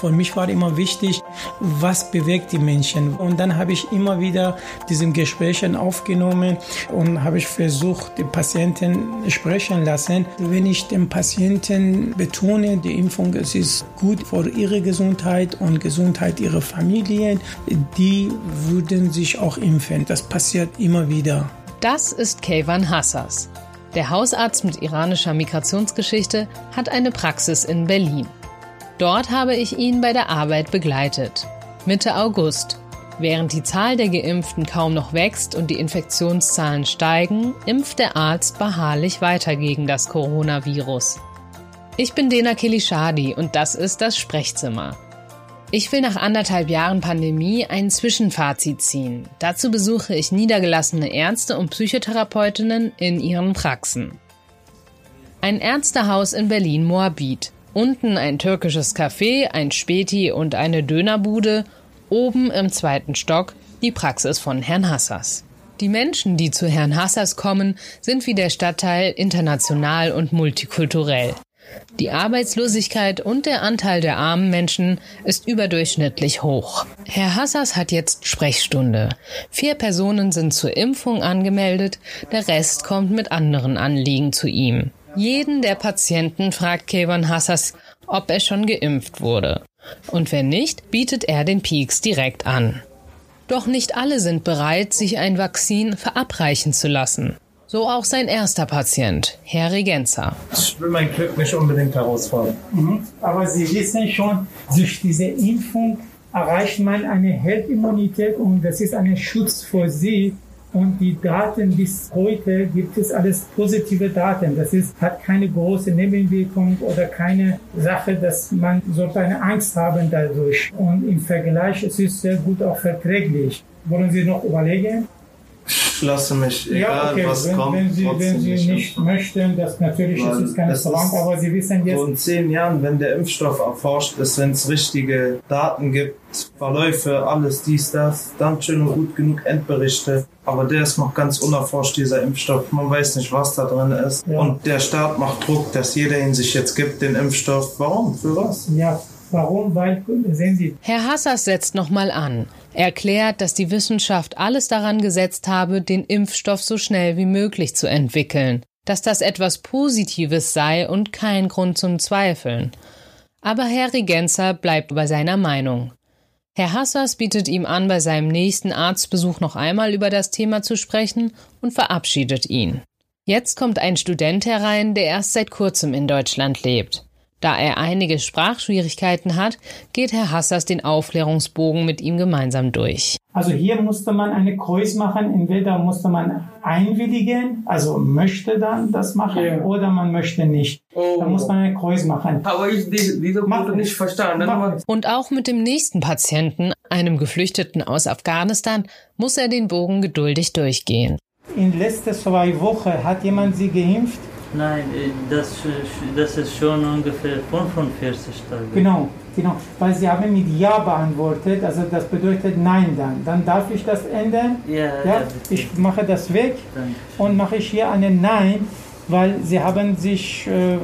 Für mich war immer wichtig, was bewegt die Menschen. Und dann habe ich immer wieder diese Gespräche aufgenommen und habe ich versucht, die Patienten sprechen lassen. Wenn ich den Patienten betone, die Impfung es ist gut für ihre Gesundheit und Gesundheit ihrer Familien, die würden sich auch impfen. Das passiert immer wieder. Das ist Kayvan Hassas. Der Hausarzt mit iranischer Migrationsgeschichte hat eine Praxis in Berlin. Dort habe ich ihn bei der Arbeit begleitet. Mitte August. Während die Zahl der Geimpften kaum noch wächst und die Infektionszahlen steigen, impft der Arzt beharrlich weiter gegen das Coronavirus. Ich bin Dena Kilishadi und das ist das Sprechzimmer. Ich will nach anderthalb Jahren Pandemie ein Zwischenfazit ziehen. Dazu besuche ich niedergelassene Ärzte und Psychotherapeutinnen in ihren Praxen. Ein Ärztehaus in Berlin-Moabit. Unten ein türkisches Café, ein Späti und eine Dönerbude. Oben im zweiten Stock die Praxis von Herrn Hassas. Die Menschen, die zu Herrn Hassas kommen, sind wie der Stadtteil international und multikulturell. Die Arbeitslosigkeit und der Anteil der armen Menschen ist überdurchschnittlich hoch. Herr Hassas hat jetzt Sprechstunde. Vier Personen sind zur Impfung angemeldet, der Rest kommt mit anderen Anliegen zu ihm. Jeden der Patienten fragt Kevin Hassas, ob er schon geimpft wurde. Und wenn nicht, bietet er den Peaks direkt an. Doch nicht alle sind bereit, sich ein Vakzin verabreichen zu lassen. So auch sein erster Patient, Herr Regenza. Ich will mein Glück nicht unbedingt herausfordern. Mhm. Aber Sie wissen schon, durch diese Impfung erreicht man eine Heldimmunität und das ist ein Schutz für Sie. Und die Daten bis heute gibt es alles positive Daten. Das ist, hat keine große Nebenwirkung oder keine Sache, dass man sollte eine Angst haben dadurch. Und im Vergleich es ist es sehr gut auch verträglich. Wollen Sie noch überlegen? Ich lasse mich, egal ja, okay. was wenn, kommt. Wenn Sie, wenn Sie nicht, nicht möchten, das natürlich ist es keine Verlangt, aber Sie wissen jetzt. So in zehn Jahren, wenn der Impfstoff erforscht ist, wenn es richtige Daten gibt, Verläufe, alles dies, das, dann schön und gut genug Endberichte. Aber der ist noch ganz unerforscht, dieser Impfstoff. Man weiß nicht, was da drin ist. Ja. Und der Staat macht Druck, dass jeder ihn sich jetzt gibt, den Impfstoff. Warum? Für was? Ja, Warum? Weil, sehen Sie. Herr Hassas setzt nochmal an. Er erklärt, dass die Wissenschaft alles daran gesetzt habe, den Impfstoff so schnell wie möglich zu entwickeln. Dass das etwas Positives sei und kein Grund zum Zweifeln. Aber Herr Regenzer bleibt bei seiner Meinung. Herr Hassas bietet ihm an, bei seinem nächsten Arztbesuch noch einmal über das Thema zu sprechen und verabschiedet ihn. Jetzt kommt ein Student herein, der erst seit kurzem in Deutschland lebt. Da er einige Sprachschwierigkeiten hat, geht Herr Hassers den Aufklärungsbogen mit ihm gemeinsam durch. Also hier musste man eine Kreuz machen. Entweder musste man einwilligen, also möchte dann das machen, ja. oder man möchte nicht. Oh. Da muss man eine Kreuz machen. Aber ich diese, diese Punkte nicht verstanden. Und auch mit dem nächsten Patienten, einem Geflüchteten aus Afghanistan, muss er den Bogen geduldig durchgehen. In letzten zwei Wochen hat jemand sie geimpft Nein, äh, das, das ist schon ungefähr 45 Tage. Genau, genau. Weil Sie haben mit Ja beantwortet, also das bedeutet Nein dann. Dann darf ich das ändern. Ja, ja, ich mache das weg Danke. und mache ich hier eine Nein, weil Sie haben sich, äh,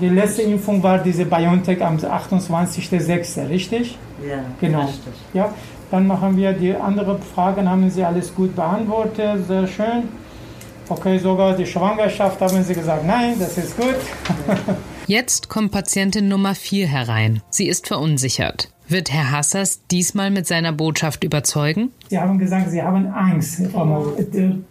die letzte Impfung war diese BioNTech am 28.06., richtig? Ja, genau. Richtig. Ja, dann machen wir die anderen Fragen, haben Sie alles gut beantwortet, sehr schön. Okay, sogar die Schwangerschaft haben sie gesagt, nein, das ist gut. Jetzt kommt Patientin Nummer 4 herein. Sie ist verunsichert. Wird Herr Hassers diesmal mit seiner Botschaft überzeugen? Sie haben gesagt, Sie haben Angst.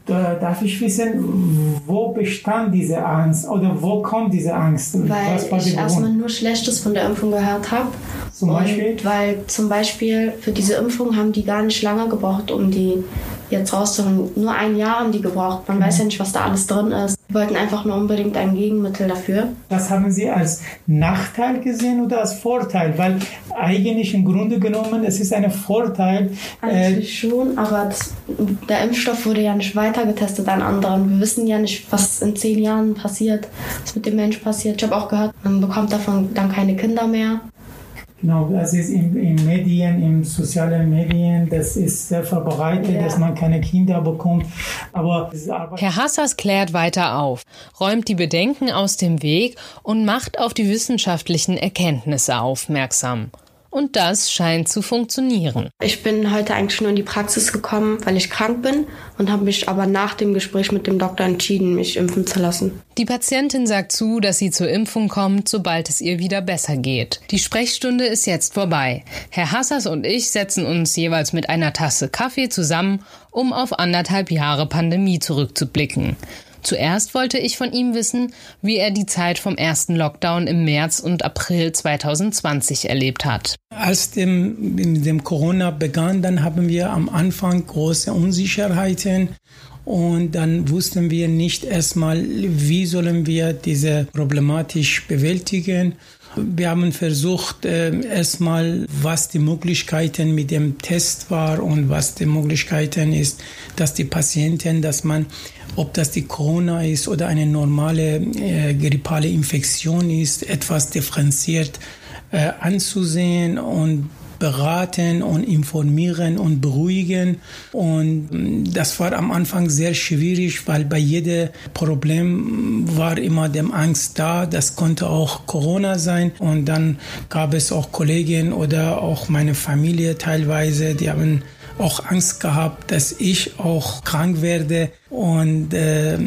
Darf ich wissen, wo bestand diese Angst oder wo kommt diese Angst? Weil ich erstmal nur Schlechtes von der Impfung gehört habe. Zum Beispiel? Und weil zum Beispiel für diese Impfung haben die gar nicht lange gebraucht, um die jetzt rauszuholen. Nur ein Jahr haben die gebraucht. Man mhm. weiß ja nicht, was da alles drin ist. Wir wollten einfach nur unbedingt ein Gegenmittel dafür. Was haben Sie als Nachteil gesehen oder als Vorteil? Weil eigentlich im Grunde genommen, es ist ein Vorteil. Eigentlich äh, schon, aber das, der Impfstoff wurde ja nicht weiter getestet an anderen. Wir wissen ja nicht, was in zehn Jahren passiert, was mit dem Mensch passiert. Ich habe auch gehört, man bekommt davon dann keine Kinder mehr. Genau, das ist in, in Medien, in sozialen Medien, das ist sehr verbreitet, ja. dass man keine Kinder bekommt. Aber Herr Hassas klärt weiter auf, räumt die Bedenken aus dem Weg und macht auf die wissenschaftlichen Erkenntnisse aufmerksam. Und das scheint zu funktionieren. Ich bin heute eigentlich nur in die Praxis gekommen, weil ich krank bin und habe mich aber nach dem Gespräch mit dem Doktor entschieden, mich impfen zu lassen. Die Patientin sagt zu, dass sie zur Impfung kommt, sobald es ihr wieder besser geht. Die Sprechstunde ist jetzt vorbei. Herr Hassers und ich setzen uns jeweils mit einer Tasse Kaffee zusammen, um auf anderthalb Jahre Pandemie zurückzublicken. Zuerst wollte ich von ihm wissen, wie er die Zeit vom ersten Lockdown im März und April 2020 erlebt hat. Als dem, dem Corona begann, dann haben wir am Anfang große Unsicherheiten und dann wussten wir nicht erstmal, wie sollen wir diese problematisch bewältigen. Wir haben versucht, äh, erstmal, was die Möglichkeiten mit dem Test war und was die Möglichkeiten ist, dass die Patienten, dass man, ob das die Corona ist oder eine normale äh, grippale Infektion ist, etwas differenziert äh, anzusehen und beraten und informieren und beruhigen. Und mm, das war am Anfang sehr schwierig, weil bei jedem Problem war immer dem Angst da. Das konnte auch Corona sein. Und dann gab es auch Kollegen oder auch meine Familie teilweise, die haben auch Angst gehabt, dass ich auch krank werde und äh,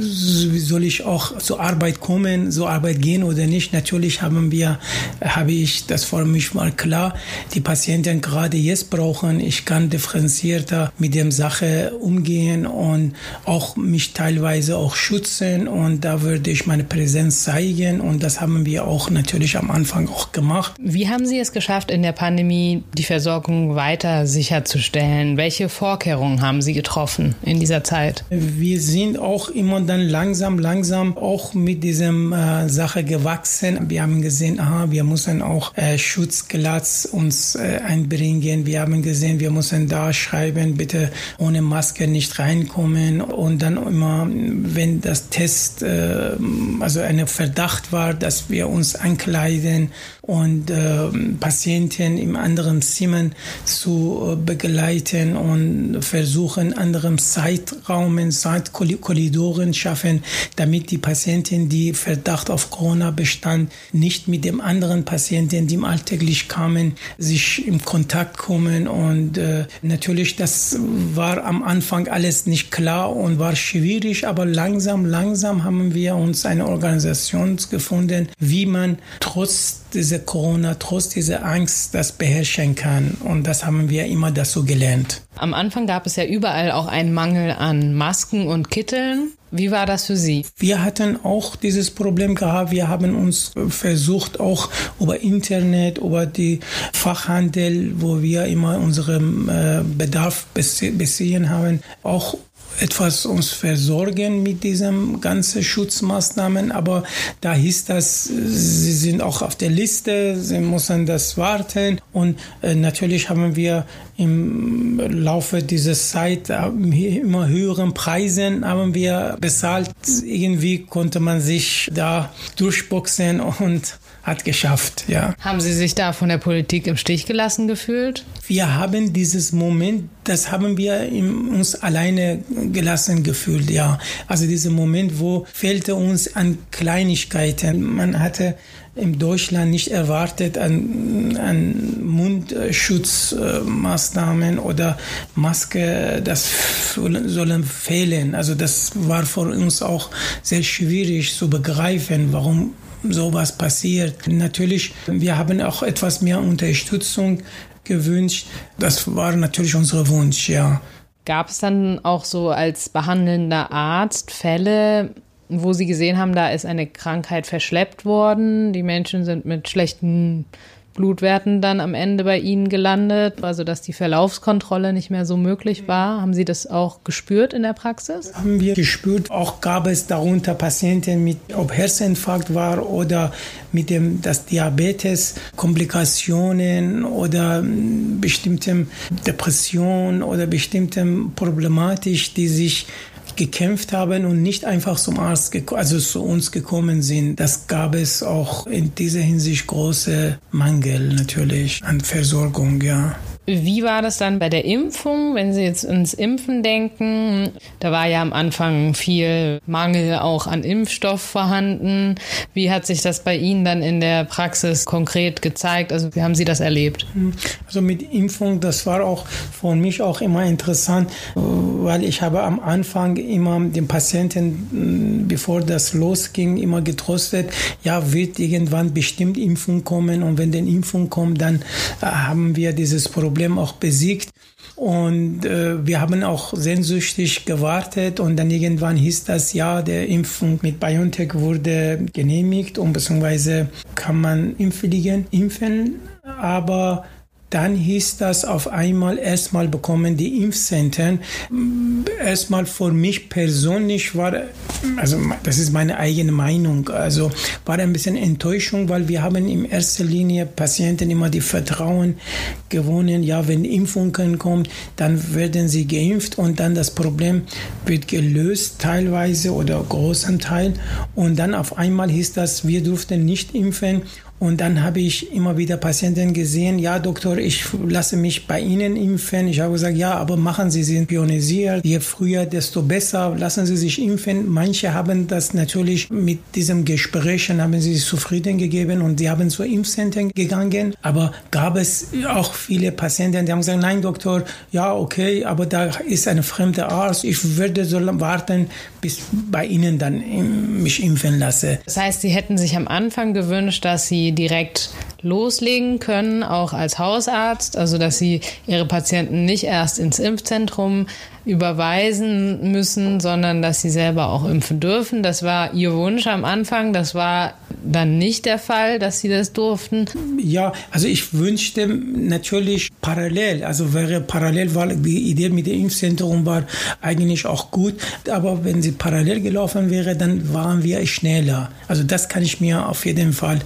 soll ich auch zur Arbeit kommen, zur Arbeit gehen oder nicht? Natürlich haben wir, habe ich das für mich mal klar. Die Patienten gerade jetzt brauchen, ich kann differenzierter mit der Sache umgehen und auch mich teilweise auch schützen und da würde ich meine Präsenz zeigen und das haben wir auch natürlich am Anfang auch gemacht. Wie haben Sie es geschafft, in der Pandemie die Versorgung weiter sicherzustellen? Welche Vorkehrungen haben Sie getroffen? In dieser Zeit? Wir sind auch immer dann langsam, langsam auch mit diesem äh, Sache gewachsen. Wir haben gesehen, aha, wir müssen auch äh, Schutzglatz uns äh, einbringen. Wir haben gesehen, wir müssen da schreiben, bitte ohne Maske nicht reinkommen. Und dann immer, wenn das Test, äh, also ein Verdacht war, dass wir uns ankleiden und äh, Patienten im anderen Zimmer zu äh, begleiten und versuchen, anderem Zeitraumen, Zeitkorridoren schaffen, damit die Patienten, die Verdacht auf Corona bestand, nicht mit dem anderen Patienten, die im alltäglich kamen, sich im Kontakt kommen. Und äh, natürlich, das war am Anfang alles nicht klar und war schwierig, aber langsam, langsam haben wir uns eine Organisation gefunden, wie man trotz dieser Corona, trotz dieser Angst, das beherrschen kann. Und das haben wir immer dazu gelernt. Am Anfang gab es ja überall auch einen Mangel an Masken und Kitteln. Wie war das für Sie? Wir hatten auch dieses Problem gehabt. Wir haben uns versucht, auch über Internet, über die Fachhandel, wo wir immer unseren äh, Bedarf beziehen haben, auch etwas uns versorgen mit diesen ganzen Schutzmaßnahmen, aber da hieß das, sie sind auch auf der Liste, sie müssen das warten und äh, natürlich haben wir im Laufe dieser Zeit äh, immer höheren Preisen haben wir bezahlt. Irgendwie konnte man sich da durchboxen und hat geschafft, ja. Haben Sie sich da von der Politik im Stich gelassen gefühlt? Wir haben dieses Moment, das haben wir uns alleine gelassen gefühlt, ja. Also dieser Moment, wo fehlte uns an Kleinigkeiten. Man hatte in Deutschland nicht erwartet an, an Mundschutzmaßnahmen oder Maske, das sollen fehlen. Also das war für uns auch sehr schwierig zu begreifen, warum sowas passiert. Natürlich, wir haben auch etwas mehr Unterstützung gewünscht. Das war natürlich unser Wunsch, ja. Gab es dann auch so als behandelnder Arzt Fälle, wo Sie gesehen haben, da ist eine Krankheit verschleppt worden, die Menschen sind mit schlechten Blutwerten dann am Ende bei Ihnen gelandet, also dass die Verlaufskontrolle nicht mehr so möglich war. Haben Sie das auch gespürt in der Praxis? Haben wir gespürt. Auch gab es darunter Patienten mit, ob Herzinfarkt war oder mit dem, das Diabetes, Komplikationen oder bestimmte Depression oder bestimmte Problematik, die sich gekämpft haben und nicht einfach zum Arzt, also zu uns gekommen sind. Das gab es auch in dieser Hinsicht große Mangel natürlich an Versorgung, ja. Wie war das dann bei der Impfung, wenn Sie jetzt ins Impfen denken? Da war ja am Anfang viel Mangel auch an Impfstoff vorhanden. Wie hat sich das bei Ihnen dann in der Praxis konkret gezeigt? Also wie haben Sie das erlebt? Also mit Impfung, das war auch für mich auch immer interessant, weil ich habe am Anfang immer den Patienten, bevor das losging, immer getrostet, ja, wird irgendwann bestimmt Impfung kommen und wenn die Impfung kommt, dann äh, haben wir dieses Problem Problem auch besiegt. Und äh, wir haben auch sehnsüchtig gewartet und dann irgendwann hieß das, ja, der Impfung mit BioNTech wurde genehmigt und beziehungsweise kann man impfen, impfen aber dann hieß das auf einmal erstmal bekommen die Impfzentren. Erstmal für mich persönlich war, also das ist meine eigene Meinung, also war ein bisschen Enttäuschung, weil wir haben in erster Linie Patienten immer die Vertrauen gewonnen, ja, wenn Impfungen kommen, dann werden sie geimpft und dann das Problem wird gelöst teilweise oder großen Teil und dann auf einmal hieß das, wir durften nicht impfen und dann habe ich immer wieder Patienten gesehen, ja Doktor, ich lasse mich bei Ihnen impfen. Ich habe gesagt, ja, aber machen Sie sind pionisiert. Je früher, desto besser. Lassen Sie sich impfen. Manche haben das natürlich mit diesem Gesprächen, haben sie sich zufrieden gegeben und die haben zur Impfzentren gegangen. Aber gab es auch viele Patienten, die haben gesagt, nein Doktor, ja okay, aber da ist ein fremder Arzt. Ich würde so warten, bis bei Ihnen dann mich impfen lasse. Das heißt, Sie hätten sich am Anfang gewünscht, dass Sie direkt loslegen können, auch als Hausarzt, also dass sie ihre Patienten nicht erst ins Impfzentrum überweisen müssen, sondern dass sie selber auch impfen dürfen. Das war ihr Wunsch am Anfang. Das war dann nicht der Fall, dass sie das durften. Ja, also ich wünschte natürlich parallel, also wäre parallel, weil die Idee mit dem Impfzentrum war eigentlich auch gut, aber wenn sie parallel gelaufen wäre, dann waren wir schneller. Also das kann ich mir auf jeden Fall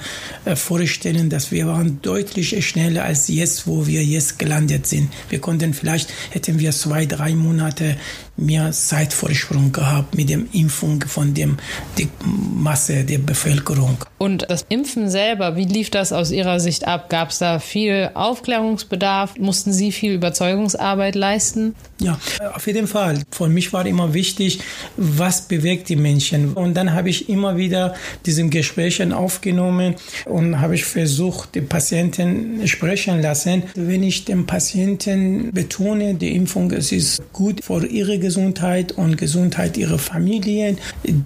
äh, vorstellen, dass wir waren deutlich schneller als jetzt, wo wir jetzt gelandet sind. Wir konnten vielleicht, hätten wir zwei, drei Monate Monate mehr Zeitvorsprung gehabt mit der Impfung von dem, der Masse der Bevölkerung. Und das Impfen selber, wie lief das aus Ihrer Sicht ab? Gab es da viel Aufklärungsbedarf? Mussten Sie viel Überzeugungsarbeit leisten? Ja, auf jeden Fall. Für mich war immer wichtig, was bewegt die Menschen. Und dann habe ich immer wieder diese Gespräche aufgenommen und habe ich versucht, die Patienten sprechen lassen. Wenn ich dem Patienten betone, die Impfung, es ist gut für ihre Gesundheit und Gesundheit ihrer Familien,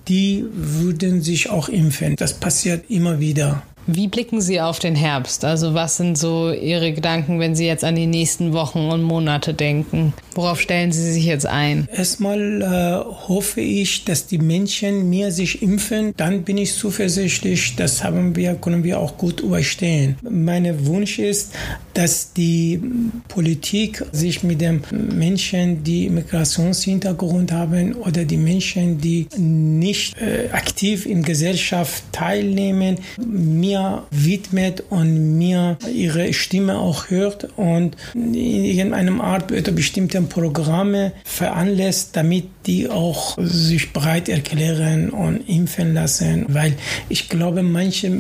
die würden sich auch impfen. Das passiert immer wieder. Wie blicken Sie auf den Herbst? Also was sind so Ihre Gedanken, wenn Sie jetzt an die nächsten Wochen und Monate denken? Worauf stellen Sie sich jetzt ein? Erstmal äh, hoffe ich, dass die Menschen mehr sich impfen. Dann bin ich zuversichtlich, das haben wir, können wir auch gut überstehen. Mein Wunsch ist, dass die Politik sich mit den Menschen, die Migrationshintergrund haben oder die Menschen, die nicht äh, aktiv in Gesellschaft teilnehmen, mehr mir widmet und mir ihre Stimme auch hört und in irgendeinem Art oder bestimmten Programme veranlässt, damit die auch sich bereit erklären und impfen lassen, weil ich glaube, manche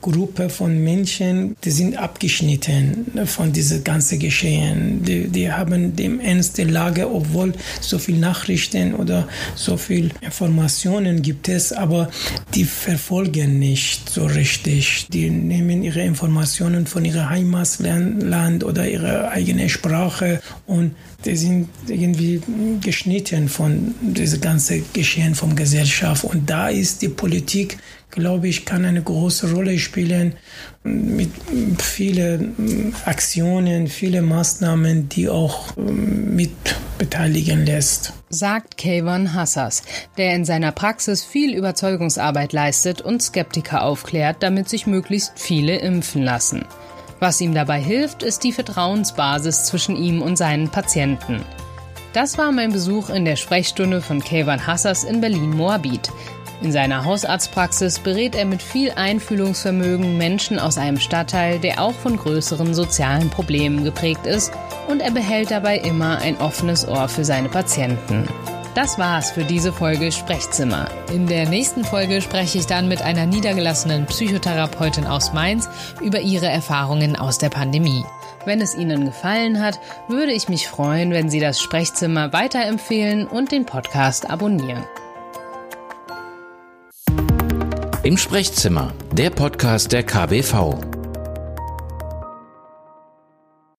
Gruppe von Menschen, die sind abgeschnitten von diesem ganzen Geschehen. Die, die haben dem Ernst der Lage, obwohl so viel Nachrichten oder so viel Informationen gibt es, aber die verfolgen nicht so richtig. Die nehmen ihre Informationen von ihrem Heimatland oder ihrer eigenen Sprache und die sind irgendwie geschnitten von diesem ganzen Geschehen vom Gesellschaft. Und da ist die Politik glaube ich, kann eine große Rolle spielen mit vielen Aktionen, vielen Maßnahmen, die auch ähm, mit beteiligen lässt. Sagt Kayvon Hassas, der in seiner Praxis viel Überzeugungsarbeit leistet und Skeptiker aufklärt, damit sich möglichst viele impfen lassen. Was ihm dabei hilft, ist die Vertrauensbasis zwischen ihm und seinen Patienten. Das war mein Besuch in der Sprechstunde von Kayvan Hassas in Berlin-Moabit. In seiner Hausarztpraxis berät er mit viel Einfühlungsvermögen Menschen aus einem Stadtteil, der auch von größeren sozialen Problemen geprägt ist, und er behält dabei immer ein offenes Ohr für seine Patienten. Das war's für diese Folge Sprechzimmer. In der nächsten Folge spreche ich dann mit einer niedergelassenen Psychotherapeutin aus Mainz über ihre Erfahrungen aus der Pandemie. Wenn es Ihnen gefallen hat, würde ich mich freuen, wenn Sie das Sprechzimmer weiterempfehlen und den Podcast abonnieren. Im Sprechzimmer, der Podcast der KBV.